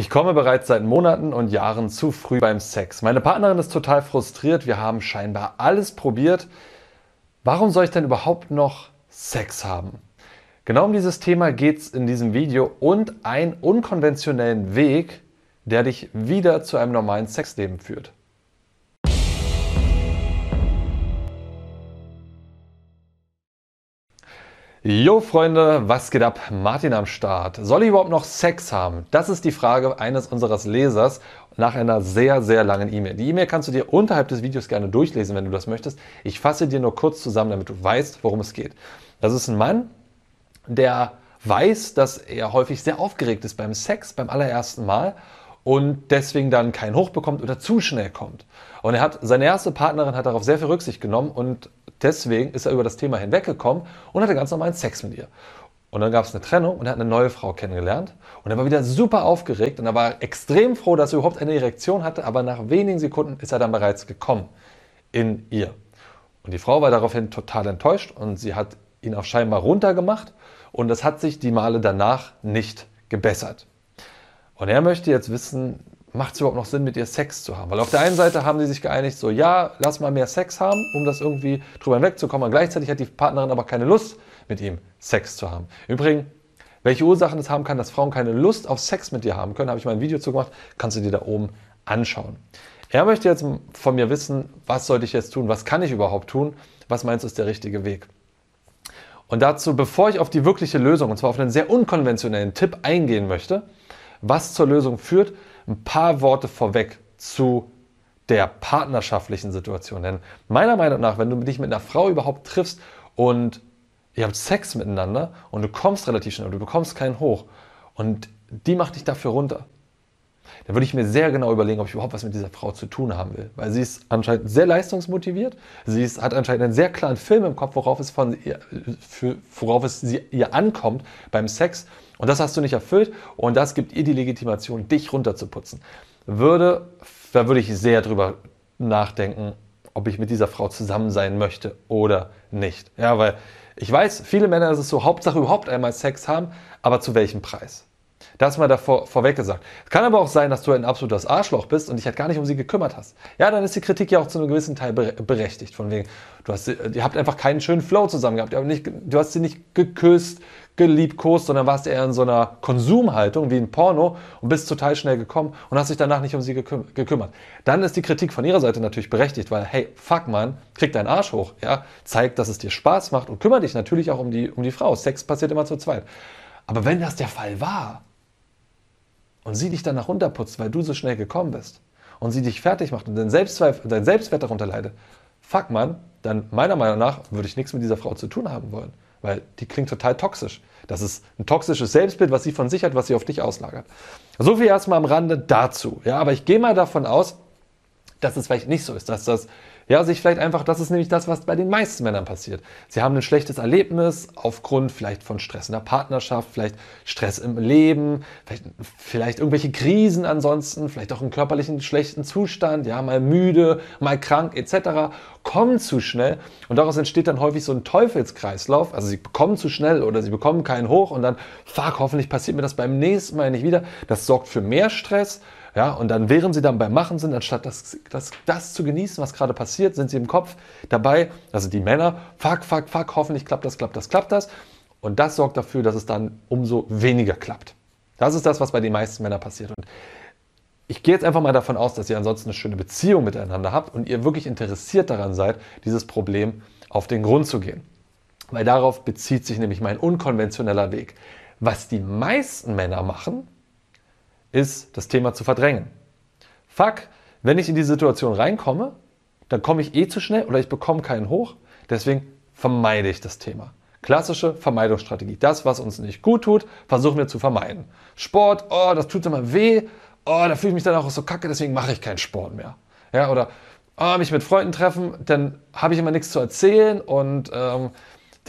Ich komme bereits seit Monaten und Jahren zu früh beim Sex. Meine Partnerin ist total frustriert. Wir haben scheinbar alles probiert. Warum soll ich denn überhaupt noch Sex haben? Genau um dieses Thema geht es in diesem Video und einen unkonventionellen Weg, der dich wieder zu einem normalen Sexleben führt. Jo Freunde, was geht ab? Martin am Start. Soll ich überhaupt noch Sex haben? Das ist die Frage eines unseres Lesers nach einer sehr, sehr langen E-Mail. Die E-Mail kannst du dir unterhalb des Videos gerne durchlesen, wenn du das möchtest. Ich fasse dir nur kurz zusammen, damit du weißt, worum es geht. Das ist ein Mann, der weiß, dass er häufig sehr aufgeregt ist beim Sex, beim allerersten Mal und deswegen dann keinen Hoch bekommt oder zu schnell kommt. Und er hat, seine erste Partnerin hat darauf sehr viel Rücksicht genommen und deswegen ist er über das Thema hinweggekommen und hatte ganz normalen Sex mit ihr. Und dann gab es eine Trennung und er hat eine neue Frau kennengelernt. Und er war wieder super aufgeregt und er war extrem froh, dass er überhaupt eine Erektion hatte, aber nach wenigen Sekunden ist er dann bereits gekommen in ihr. Und die Frau war daraufhin total enttäuscht und sie hat ihn auch scheinbar runtergemacht und das hat sich die Male danach nicht gebessert. Und er möchte jetzt wissen, macht es überhaupt noch Sinn, mit ihr Sex zu haben? Weil auf der einen Seite haben sie sich geeinigt, so ja, lass mal mehr Sex haben, um das irgendwie drüber hinwegzukommen. Und gleichzeitig hat die Partnerin aber keine Lust, mit ihm Sex zu haben. Übrigens, welche Ursachen es haben kann, dass Frauen keine Lust auf Sex mit dir haben können, habe ich mal ein Video zu gemacht, kannst du dir da oben anschauen. Er möchte jetzt von mir wissen, was sollte ich jetzt tun, was kann ich überhaupt tun, was meinst du ist der richtige Weg? Und dazu, bevor ich auf die wirkliche Lösung, und zwar auf einen sehr unkonventionellen Tipp eingehen möchte, was zur Lösung führt, ein paar Worte vorweg zu der partnerschaftlichen Situation. Denn meiner Meinung nach, wenn du dich mit einer Frau überhaupt triffst und ihr habt Sex miteinander und du kommst relativ schnell, du bekommst keinen Hoch und die macht dich dafür runter, dann würde ich mir sehr genau überlegen, ob ich überhaupt was mit dieser Frau zu tun haben will. Weil sie ist anscheinend sehr leistungsmotiviert, sie ist, hat anscheinend einen sehr klaren Film im Kopf, worauf es, von ihr, für, worauf es sie, ihr ankommt beim Sex. Und das hast du nicht erfüllt und das gibt ihr die Legitimation, dich runterzuputzen. Würde, da würde ich sehr drüber nachdenken, ob ich mit dieser Frau zusammen sein möchte oder nicht. Ja, weil ich weiß, viele Männer ist es so, Hauptsache überhaupt einmal Sex haben, aber zu welchem Preis? Das mal davor vorweg gesagt. Es kann aber auch sein, dass du ein absolutes Arschloch bist und dich halt gar nicht um sie gekümmert hast. Ja, dann ist die Kritik ja auch zu einem gewissen Teil berechtigt. Von wegen, du hast, ihr habt einfach keinen schönen Flow zusammen gehabt. Du hast sie nicht geküsst, geliebkost, sondern warst eher in so einer Konsumhaltung wie ein Porno und bist total schnell gekommen und hast dich danach nicht um sie gekümmert. Dann ist die Kritik von ihrer Seite natürlich berechtigt, weil, hey, fuck man, krieg deinen Arsch hoch, ja, zeig, dass es dir Spaß macht und kümmere dich natürlich auch um die, um die Frau. Sex passiert immer zu zweit. Aber wenn das der Fall war, und sie dich danach runterputzt, weil du so schnell gekommen bist und sie dich fertig macht und dein, dein Selbstwert darunter leidet, fuck man, dann meiner Meinung nach würde ich nichts mit dieser Frau zu tun haben wollen, weil die klingt total toxisch. Das ist ein toxisches Selbstbild, was sie von sich hat, was sie auf dich auslagert. So viel erstmal am Rande dazu. Ja, aber ich gehe mal davon aus, dass es vielleicht nicht so ist, dass das ja, sich vielleicht einfach, das ist nämlich das, was bei den meisten Männern passiert. Sie haben ein schlechtes Erlebnis aufgrund vielleicht von Stress in der Partnerschaft, vielleicht Stress im Leben, vielleicht, vielleicht irgendwelche Krisen ansonsten, vielleicht auch einen körperlichen schlechten Zustand, ja, mal müde, mal krank etc. kommen zu schnell und daraus entsteht dann häufig so ein Teufelskreislauf. Also sie bekommen zu schnell oder sie bekommen keinen hoch und dann, fuck, hoffentlich passiert mir das beim nächsten Mal nicht wieder. Das sorgt für mehr Stress ja, und dann, während sie dann beim Machen sind, anstatt das, das, das zu genießen, was gerade passiert, sind sie im Kopf dabei, also die Männer, fuck, fuck, fuck, hoffentlich klappt das, klappt das, klappt das. Und das sorgt dafür, dass es dann umso weniger klappt. Das ist das, was bei den meisten Männern passiert. Und ich gehe jetzt einfach mal davon aus, dass ihr ansonsten eine schöne Beziehung miteinander habt und ihr wirklich interessiert daran seid, dieses Problem auf den Grund zu gehen. Weil darauf bezieht sich nämlich mein unkonventioneller Weg. Was die meisten Männer machen, ist das Thema zu verdrängen. Fuck, wenn ich in die Situation reinkomme, dann komme ich eh zu schnell oder ich bekomme keinen hoch. Deswegen vermeide ich das Thema. Klassische Vermeidungsstrategie. Das, was uns nicht gut tut, versuchen wir zu vermeiden. Sport, oh, das tut immer weh. Oh, da fühle ich mich dann auch so kacke, deswegen mache ich keinen Sport mehr. Ja, oder oh, mich mit Freunden treffen, dann habe ich immer nichts zu erzählen und ähm,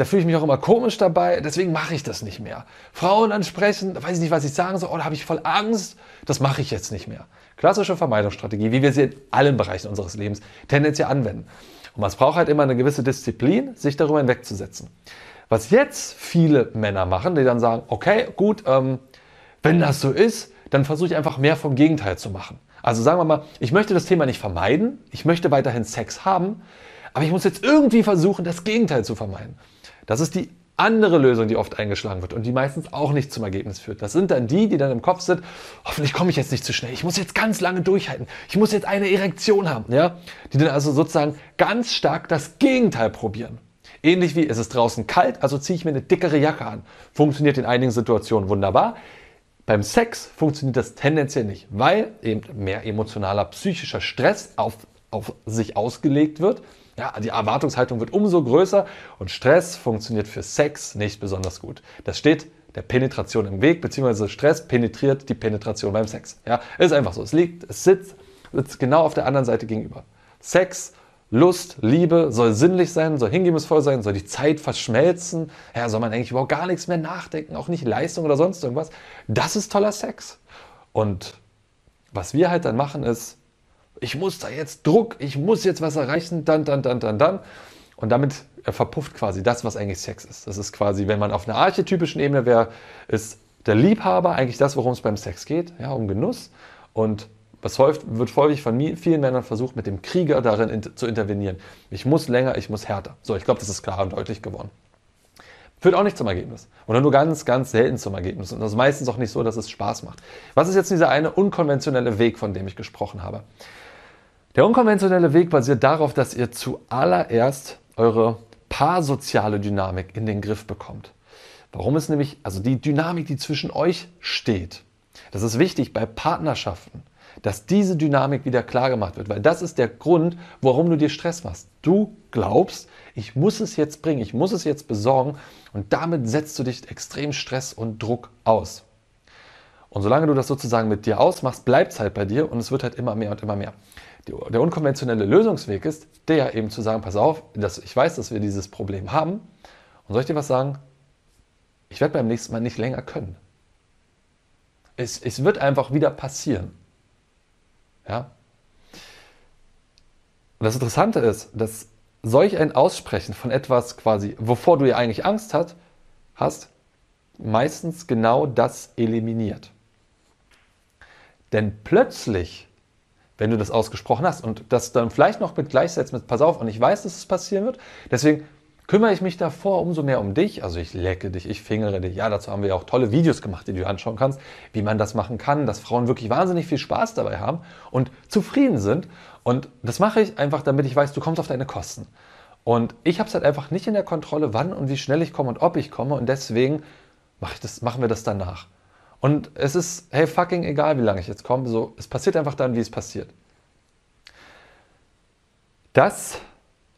da fühle ich mich auch immer komisch dabei, deswegen mache ich das nicht mehr. Frauen ansprechen, da weiß ich nicht, was ich sagen soll, oh, da habe ich voll Angst, das mache ich jetzt nicht mehr. Klassische Vermeidungsstrategie, wie wir sie in allen Bereichen unseres Lebens tendenziell anwenden. Und man braucht halt immer eine gewisse Disziplin, sich darüber hinwegzusetzen. Was jetzt viele Männer machen, die dann sagen, okay, gut, ähm, wenn das so ist, dann versuche ich einfach mehr vom Gegenteil zu machen. Also sagen wir mal, ich möchte das Thema nicht vermeiden, ich möchte weiterhin Sex haben, aber ich muss jetzt irgendwie versuchen, das Gegenteil zu vermeiden. Das ist die andere Lösung, die oft eingeschlagen wird und die meistens auch nicht zum Ergebnis führt. Das sind dann die, die dann im Kopf sind, hoffentlich komme ich jetzt nicht zu schnell, ich muss jetzt ganz lange durchhalten, ich muss jetzt eine Erektion haben, ja? Die dann also sozusagen ganz stark das Gegenteil probieren. Ähnlich wie, es ist draußen kalt, also ziehe ich mir eine dickere Jacke an. Funktioniert in einigen Situationen wunderbar. Beim Sex funktioniert das tendenziell nicht, weil eben mehr emotionaler, psychischer Stress auf, auf sich ausgelegt wird. Ja, die Erwartungshaltung wird umso größer und Stress funktioniert für Sex nicht besonders gut. Das steht der Penetration im Weg, beziehungsweise Stress penetriert die Penetration beim Sex. Ja, ist einfach so. Es liegt, es sitzt, sitzt genau auf der anderen Seite gegenüber. Sex, Lust, Liebe soll sinnlich sein, soll hingebungsvoll sein, soll die Zeit verschmelzen. Ja, soll man eigentlich überhaupt gar nichts mehr nachdenken, auch nicht Leistung oder sonst irgendwas. Das ist toller Sex. Und was wir halt dann machen ist, ich muss da jetzt Druck, ich muss jetzt was erreichen, dann, dann, dann, dann, dann. Und damit verpufft quasi das, was eigentlich Sex ist. Das ist quasi, wenn man auf einer archetypischen Ebene wäre, ist der Liebhaber eigentlich das, worum es beim Sex geht, ja, um Genuss. Und was wird häufig von vielen Männern versucht, mit dem Krieger darin in, zu intervenieren. Ich muss länger, ich muss härter. So, ich glaube, das ist klar und deutlich geworden. Führt auch nicht zum Ergebnis. Oder nur ganz, ganz selten zum Ergebnis. Und das ist meistens auch nicht so, dass es Spaß macht. Was ist jetzt dieser eine unkonventionelle Weg, von dem ich gesprochen habe? Der unkonventionelle Weg basiert darauf, dass ihr zuallererst eure paarsoziale Dynamik in den Griff bekommt. Warum ist nämlich, also die Dynamik, die zwischen euch steht. Das ist wichtig bei Partnerschaften, dass diese Dynamik wieder klar gemacht wird, weil das ist der Grund, warum du dir Stress machst. Du glaubst, ich muss es jetzt bringen, ich muss es jetzt besorgen und damit setzt du dich extrem Stress und Druck aus. Und solange du das sozusagen mit dir ausmachst, bleibt es halt bei dir und es wird halt immer mehr und immer mehr der unkonventionelle Lösungsweg ist, der eben zu sagen, pass auf, dass ich weiß, dass wir dieses Problem haben. Und soll ich dir was sagen? Ich werde beim nächsten Mal nicht länger können. Es, es wird einfach wieder passieren. Ja? Und das Interessante ist, dass solch ein Aussprechen von etwas quasi, wovor du ja eigentlich Angst hat, hast, meistens genau das eliminiert. Denn plötzlich wenn du das ausgesprochen hast und das dann vielleicht noch mit gleichsetzt mit, pass auf, und ich weiß, dass es passieren wird, deswegen kümmere ich mich davor umso mehr um dich. Also ich lecke dich, ich fingere dich. Ja, dazu haben wir ja auch tolle Videos gemacht, die du anschauen kannst, wie man das machen kann, dass Frauen wirklich wahnsinnig viel Spaß dabei haben und zufrieden sind. Und das mache ich einfach, damit ich weiß, du kommst auf deine Kosten. Und ich habe es halt einfach nicht in der Kontrolle, wann und wie schnell ich komme und ob ich komme. Und deswegen mache ich das, machen wir das danach. Und es ist, hey, fucking egal, wie lange ich jetzt komme, so, es passiert einfach dann, wie es passiert. Das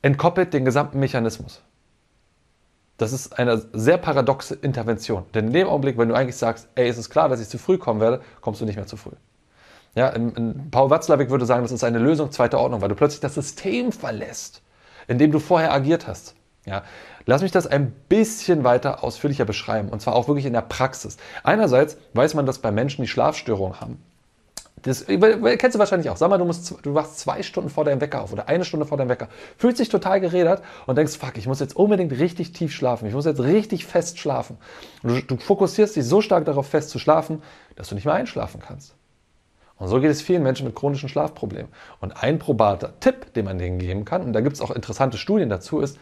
entkoppelt den gesamten Mechanismus. Das ist eine sehr paradoxe Intervention. Denn in dem Augenblick, wenn du eigentlich sagst, ey, es ist klar, dass ich zu früh kommen werde, kommst du nicht mehr zu früh. Ja, in, in Paul Watzlawick würde sagen, das ist eine Lösung zweiter Ordnung, weil du plötzlich das System verlässt, in dem du vorher agiert hast. Ja, lass mich das ein bisschen weiter ausführlicher beschreiben und zwar auch wirklich in der Praxis. Einerseits weiß man, dass bei Menschen, die Schlafstörungen haben, das kennst du wahrscheinlich auch. Sag mal, du, musst, du wachst zwei Stunden vor deinem Wecker auf oder eine Stunde vor deinem Wecker, fühlst dich total gerädert und denkst, fuck, ich muss jetzt unbedingt richtig tief schlafen. Ich muss jetzt richtig fest schlafen. Du, du fokussierst dich so stark darauf, fest zu schlafen, dass du nicht mehr einschlafen kannst. Und so geht es vielen Menschen mit chronischen Schlafproblemen. Und ein probater Tipp, den man denen geben kann, und da gibt es auch interessante Studien dazu, ist,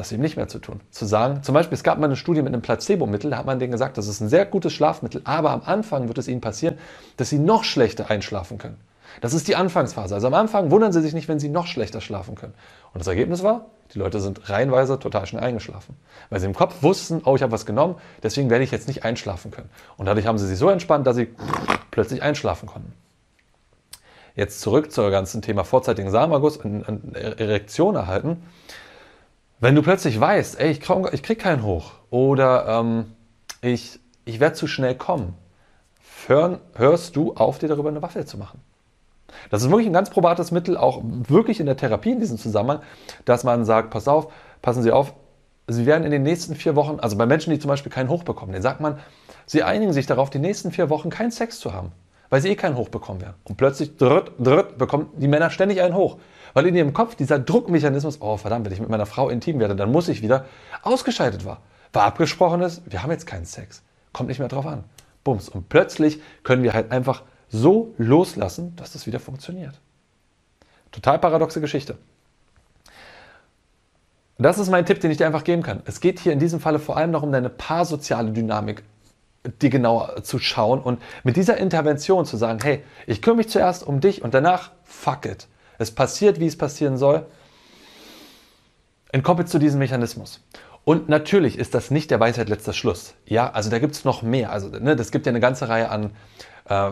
das eben nicht mehr zu tun. Zu sagen, zum Beispiel, es gab mal eine Studie mit einem Placebo-Mittel, da hat man denen gesagt, das ist ein sehr gutes Schlafmittel, aber am Anfang wird es ihnen passieren, dass sie noch schlechter einschlafen können. Das ist die Anfangsphase. Also am Anfang wundern sie sich nicht, wenn sie noch schlechter schlafen können. Und das Ergebnis war, die Leute sind reihenweise total schnell eingeschlafen. Weil sie im Kopf wussten, oh, ich habe was genommen, deswegen werde ich jetzt nicht einschlafen können. Und dadurch haben sie sich so entspannt, dass sie plötzlich einschlafen konnten. Jetzt zurück zum ganzen Thema vorzeitigen Samenerguss und Erektion erhalten. Wenn du plötzlich weißt, ey, ich, komm, ich krieg keinen hoch oder ähm, ich, ich werde zu schnell kommen, hör, hörst du auf, dir darüber eine Waffe zu machen. Das ist wirklich ein ganz probates Mittel, auch wirklich in der Therapie in diesem Zusammenhang, dass man sagt, pass auf, passen Sie auf, Sie werden in den nächsten vier Wochen, also bei Menschen, die zum Beispiel keinen Hoch bekommen, den sagt man, Sie einigen sich darauf, die nächsten vier Wochen keinen Sex zu haben, weil sie eh keinen Hoch bekommen werden. Und plötzlich drütt, drütt, bekommen die Männer ständig einen Hoch. Weil in ihrem Kopf dieser Druckmechanismus, oh verdammt, wenn ich mit meiner Frau intim werde, dann muss ich wieder, ausgeschaltet war. War abgesprochen ist, wir haben jetzt keinen Sex. Kommt nicht mehr drauf an. bums. Und plötzlich können wir halt einfach so loslassen, dass das wieder funktioniert. Total paradoxe Geschichte. Das ist mein Tipp, den ich dir einfach geben kann. Es geht hier in diesem Falle vor allem noch um deine paarsoziale Dynamik, die genauer zu schauen und mit dieser Intervention zu sagen, hey, ich kümmere mich zuerst um dich und danach, fuck it. Es passiert, wie es passieren soll. Entkoppelt zu diesem Mechanismus. Und natürlich ist das nicht der Weisheit letzter Schluss. Ja, also da gibt es noch mehr. Also ne, das gibt ja eine ganze Reihe an äh,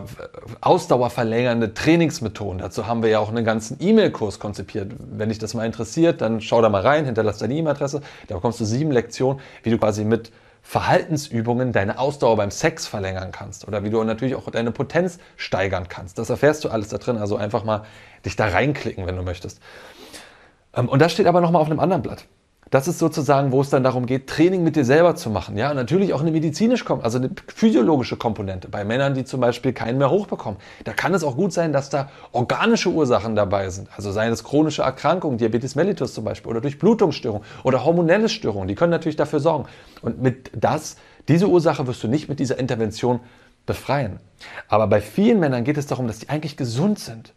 ausdauerverlängernde Trainingsmethoden. Dazu haben wir ja auch einen ganzen E-Mail-Kurs konzipiert. Wenn dich das mal interessiert, dann schau da mal rein, hinterlass deine E-Mail-Adresse. Da bekommst du sieben Lektionen, wie du quasi mit Verhaltensübungen deine Ausdauer beim Sex verlängern kannst oder wie du natürlich auch deine Potenz steigern kannst. Das erfährst du alles da drin. Also einfach mal dich da reinklicken, wenn du möchtest. Ähm, und das steht aber nochmal auf einem anderen Blatt. Das ist sozusagen, wo es dann darum geht, Training mit dir selber zu machen. Ja, natürlich auch eine medizinische, also eine physiologische Komponente. Bei Männern, die zum Beispiel keinen mehr hochbekommen. Da kann es auch gut sein, dass da organische Ursachen dabei sind. Also seien es chronische Erkrankungen, Diabetes mellitus zum Beispiel, oder Durchblutungsstörungen oder hormonelle Störungen. Die können natürlich dafür sorgen. Und mit das, diese Ursache wirst du nicht mit dieser Intervention befreien. Aber bei vielen Männern geht es darum, dass die eigentlich gesund sind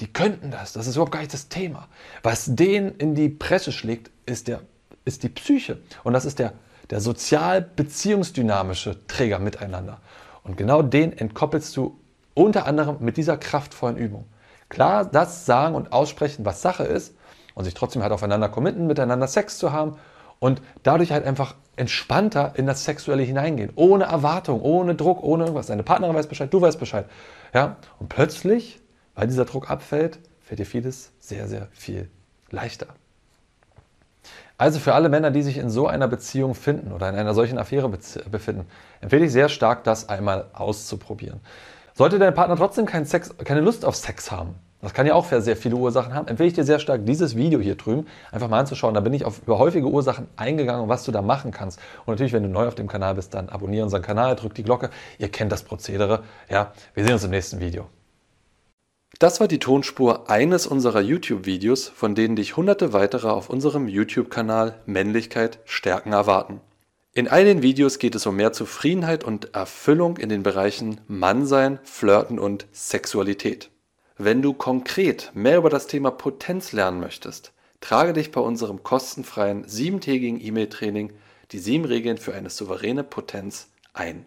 die könnten das. Das ist überhaupt gar nicht das Thema. Was denen in die Presse schlägt, ist, der, ist die Psyche. Und das ist der, der sozial-beziehungsdynamische Träger miteinander. Und genau den entkoppelst du unter anderem mit dieser kraftvollen Übung. Klar, das sagen und aussprechen, was Sache ist, und sich trotzdem halt aufeinander committen, miteinander Sex zu haben und dadurch halt einfach entspannter in das Sexuelle hineingehen. Ohne Erwartung, ohne Druck, ohne irgendwas. Deine Partnerin weiß Bescheid, du weißt Bescheid. Ja? Und plötzlich weil dieser Druck abfällt, fällt dir vieles sehr, sehr viel leichter. Also für alle Männer, die sich in so einer Beziehung finden oder in einer solchen Affäre befinden, empfehle ich sehr stark, das einmal auszuprobieren. Sollte dein Partner trotzdem keinen Sex, keine Lust auf Sex haben, das kann ja auch sehr viele Ursachen haben, empfehle ich dir sehr stark, dieses Video hier drüben einfach mal anzuschauen. Da bin ich auf über häufige Ursachen eingegangen und was du da machen kannst. Und natürlich, wenn du neu auf dem Kanal bist, dann abonniere unseren Kanal, drück die Glocke. Ihr kennt das Prozedere. Ja, wir sehen uns im nächsten Video. Das war die Tonspur eines unserer YouTube-Videos, von denen dich hunderte weitere auf unserem YouTube-Kanal Männlichkeit stärken erwarten. In all den Videos geht es um mehr Zufriedenheit und Erfüllung in den Bereichen Mannsein, Flirten und Sexualität. Wenn du konkret mehr über das Thema Potenz lernen möchtest, trage dich bei unserem kostenfreien siebentägigen E-Mail-Training Die sieben Regeln für eine souveräne Potenz ein.